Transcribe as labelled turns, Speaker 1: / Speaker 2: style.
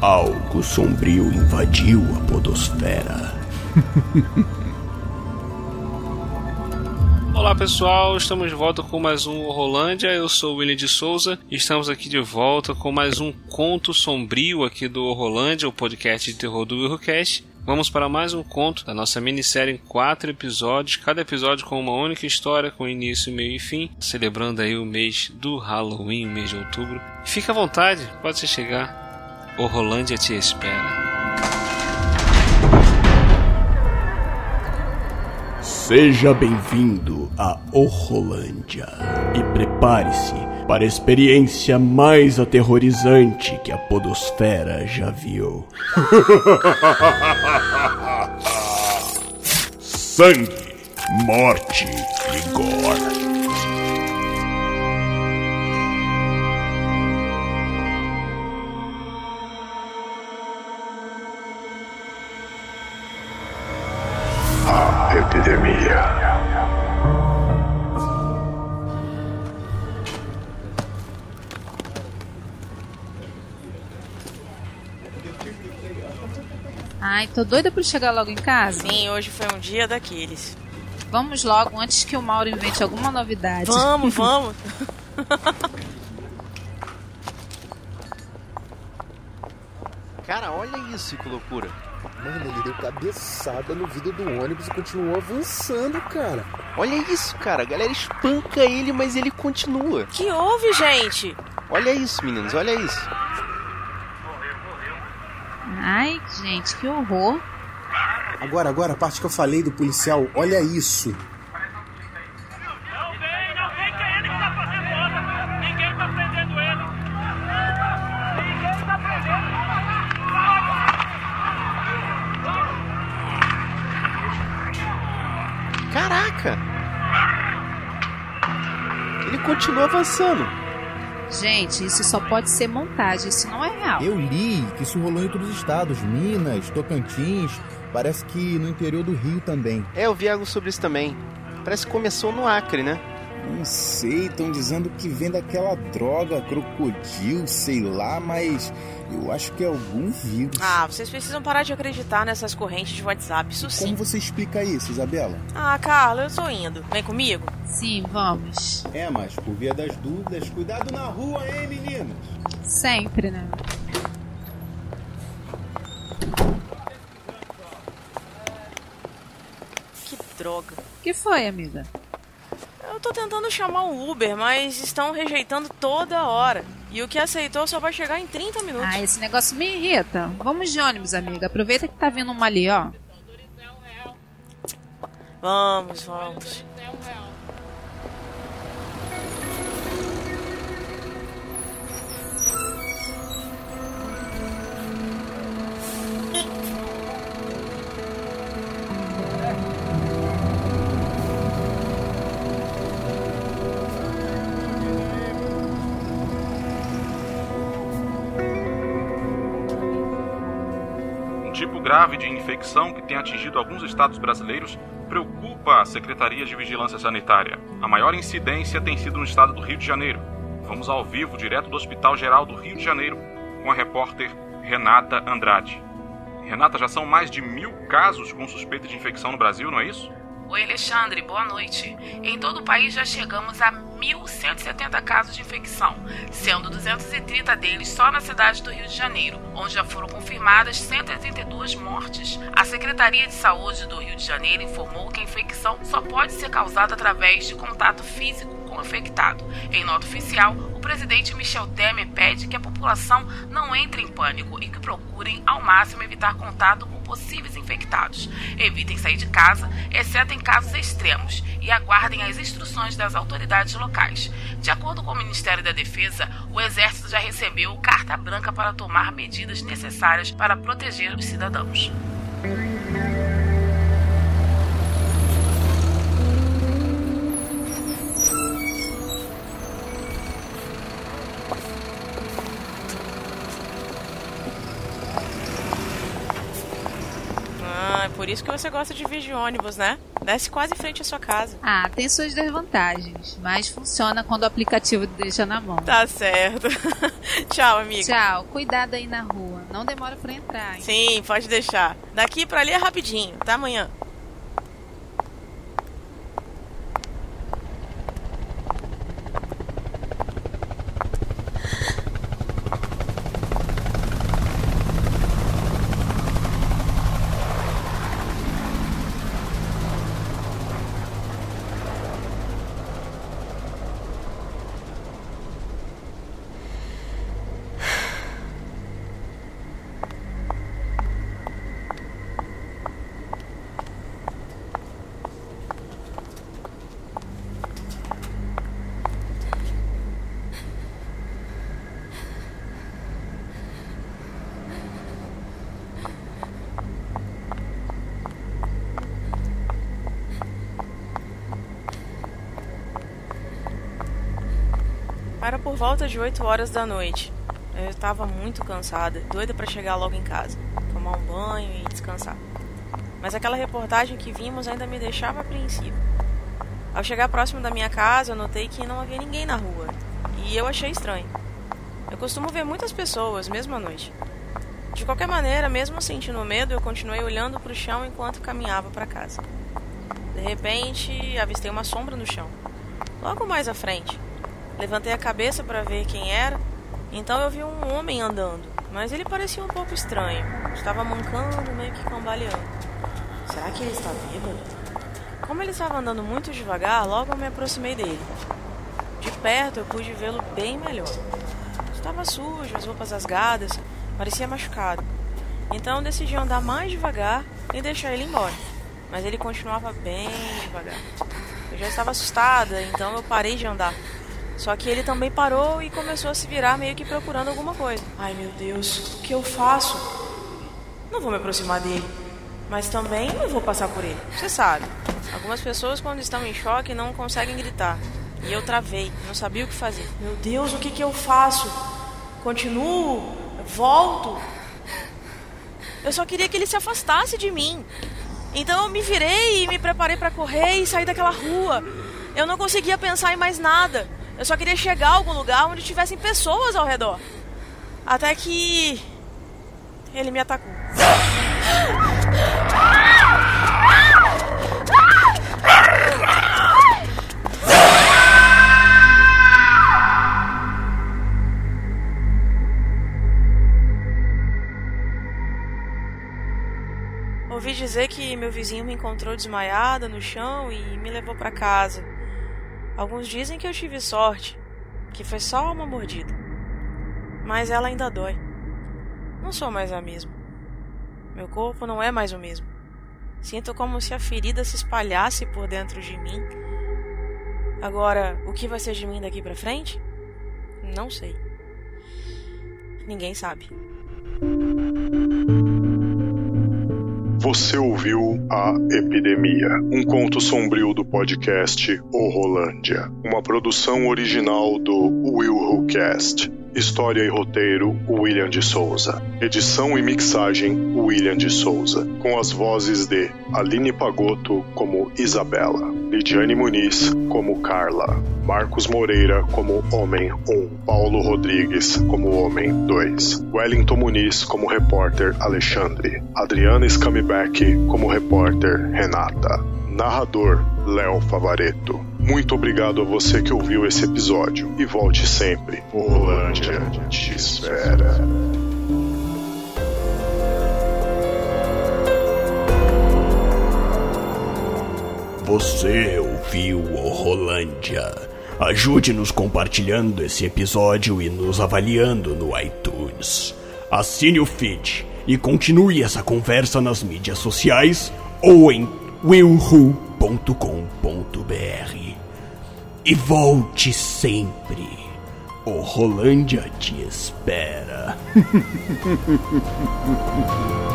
Speaker 1: Algo sombrio invadiu a podosfera.
Speaker 2: Olá pessoal, estamos de volta com mais um Rolândia. Eu sou o William de Souza e estamos aqui de volta com mais um conto sombrio aqui do Rolândia, o podcast de terror do Willcast. Vamos para mais um conto da nossa minissérie em quatro episódios, cada episódio com uma única história, com início, meio e fim, celebrando aí o mês do Halloween, o mês de outubro. Fica à vontade, pode se chegar. O Rolândia te espera.
Speaker 1: Seja bem-vindo a Orrolândia e prepare-se para a experiência mais aterrorizante que a podosfera já viu. Sangue, morte e gore.
Speaker 3: Ai, tô doida pra chegar logo em casa.
Speaker 4: Sim, hoje foi um dia daqueles.
Speaker 3: Vamos logo, antes que o Mauro invente alguma novidade.
Speaker 4: Vamos, vamos.
Speaker 5: Cara, olha isso, que loucura.
Speaker 6: Mano, ele deu cabeçada no vidro do ônibus e continuou avançando, cara.
Speaker 5: Olha isso, cara. A galera espanca ele, mas ele continua.
Speaker 4: que houve, gente?
Speaker 5: Olha isso, meninos, olha isso.
Speaker 3: Ai, gente, que horror.
Speaker 6: Agora, agora, a parte que eu falei do policial, olha isso.
Speaker 7: Não vem, não vem que ele que fazendo obra. Ninguém prendendo ele. Ninguém prendendo.
Speaker 5: Caraca! Ele continua avançando.
Speaker 3: Gente, isso só pode ser montagem, isso não é real.
Speaker 8: Eu li que isso rolou em outros estados, Minas, Tocantins, parece que no interior do Rio também.
Speaker 5: É, eu vi algo sobre isso também. Parece que começou no Acre, né?
Speaker 8: Não sei, estão dizendo que vem daquela droga, crocodilo, sei lá, mas eu acho que é algum vírus.
Speaker 4: Ah, vocês precisam parar de acreditar nessas correntes de WhatsApp, isso sim.
Speaker 8: Como você explica isso, Isabela?
Speaker 4: Ah, Carla, eu tô indo. Vem comigo?
Speaker 3: Sim, vamos.
Speaker 8: É, mas por via das dúvidas, cuidado na rua, hein, meninos?
Speaker 3: Sempre, né?
Speaker 4: Que droga.
Speaker 3: O que foi, amiga?
Speaker 4: Eu tô tentando chamar um Uber, mas estão rejeitando toda hora. E o que aceitou só vai chegar em 30 minutos.
Speaker 3: Ah, esse negócio me irrita. Vamos de ônibus, amiga. Aproveita que tá vindo uma ali, ó.
Speaker 4: Vamos, vamos.
Speaker 9: Grave de infecção que tem atingido alguns estados brasileiros preocupa a Secretaria de Vigilância Sanitária. A maior incidência tem sido no estado do Rio de Janeiro. Vamos ao vivo, direto do Hospital Geral do Rio de Janeiro, com a repórter Renata Andrade. Renata, já são mais de mil casos com suspeita de infecção no Brasil, não é isso?
Speaker 10: Oi, Alexandre, boa noite. Em todo o país já chegamos a 1.170 casos de infecção, sendo 230 deles só na cidade do Rio de Janeiro, onde já foram confirmadas 182 mortes. A Secretaria de Saúde do Rio de Janeiro informou que a infecção só pode ser causada através de contato físico com o infectado. Em nota oficial, o presidente Michel Temer pede que a população não entre em pânico e que procurem ao máximo evitar contato com possíveis infectados. Evitem sair de casa, exceto em casos extremos, e aguardem as instruções das autoridades locais. De acordo com o Ministério da Defesa, o Exército já recebeu carta branca para tomar medidas necessárias para proteger os cidadãos.
Speaker 4: Por isso que você gosta de vir de ônibus, né? Desce quase em frente à sua casa.
Speaker 3: Ah, tem suas desvantagens, mas funciona quando o aplicativo deixa na mão.
Speaker 4: Tá certo. Tchau, amigo.
Speaker 3: Tchau, cuidado aí na rua. Não demora pra entrar, hein?
Speaker 4: Sim, pode deixar. Daqui pra ali é rapidinho. Até amanhã. Era por volta de 8 horas da noite. Eu estava muito cansada, doida para chegar logo em casa, tomar um banho e descansar. Mas aquela reportagem que vimos ainda me deixava apreensiva. Ao chegar próximo da minha casa, eu notei que não havia ninguém na rua, e eu achei estranho. Eu costumo ver muitas pessoas, mesmo à noite. De qualquer maneira, mesmo sentindo medo, eu continuei olhando para o chão enquanto caminhava para casa. De repente, avistei uma sombra no chão, logo mais à frente. Levantei a cabeça para ver quem era. Então eu vi um homem andando, mas ele parecia um pouco estranho. Estava mancando, meio que cambaleando. Será que ele está bêbado? Como ele estava andando muito devagar, logo eu me aproximei dele. De perto eu pude vê-lo bem melhor. Estava sujo, as roupas rasgadas, parecia machucado. Então decidi andar mais devagar e deixar ele embora. Mas ele continuava bem devagar. Eu já estava assustada, então eu parei de andar. Só que ele também parou e começou a se virar meio que procurando alguma coisa. Ai meu Deus, o que eu faço? Não vou me aproximar dele, mas também não vou passar por ele. Você sabe, algumas pessoas quando estão em choque não conseguem gritar. E eu travei, não sabia o que fazer. Meu Deus, o que, que eu faço? Continuo? Volto? Eu só queria que ele se afastasse de mim. Então eu me virei e me preparei para correr e sair daquela rua. Eu não conseguia pensar em mais nada. Eu só queria chegar a algum lugar onde tivessem pessoas ao redor. Até que. Ele me atacou. Ouvi dizer que meu vizinho me encontrou desmaiada no chão e me levou para casa. Alguns dizem que eu tive sorte, que foi só uma mordida. Mas ela ainda dói. Não sou mais a mesma. Meu corpo não é mais o mesmo. Sinto como se a ferida se espalhasse por dentro de mim. Agora, o que vai ser de mim daqui para frente? Não sei. Ninguém sabe.
Speaker 11: Você ouviu A Epidemia, um conto sombrio do podcast O Rolândia, uma produção original do Will Who Cast. História e roteiro, William de Souza. Edição e mixagem, William de Souza. Com as vozes de Aline Pagotto como Isabela, Lidiane Muniz como Carla, Marcos Moreira como Homem 1, Paulo Rodrigues como Homem 2, Wellington Muniz como repórter Alexandre, Adriana Scamibeck como repórter Renata, narrador Léo Favareto. Muito obrigado a você que ouviu esse episódio e volte sempre. O Rolândia te espera.
Speaker 1: Você ouviu o Rolândia. Ajude-nos compartilhando esse episódio e nos avaliando no iTunes. Assine o feed e continue essa conversa nas mídias sociais ou em willwho.com.br. E volte sempre. O Rolândia te espera.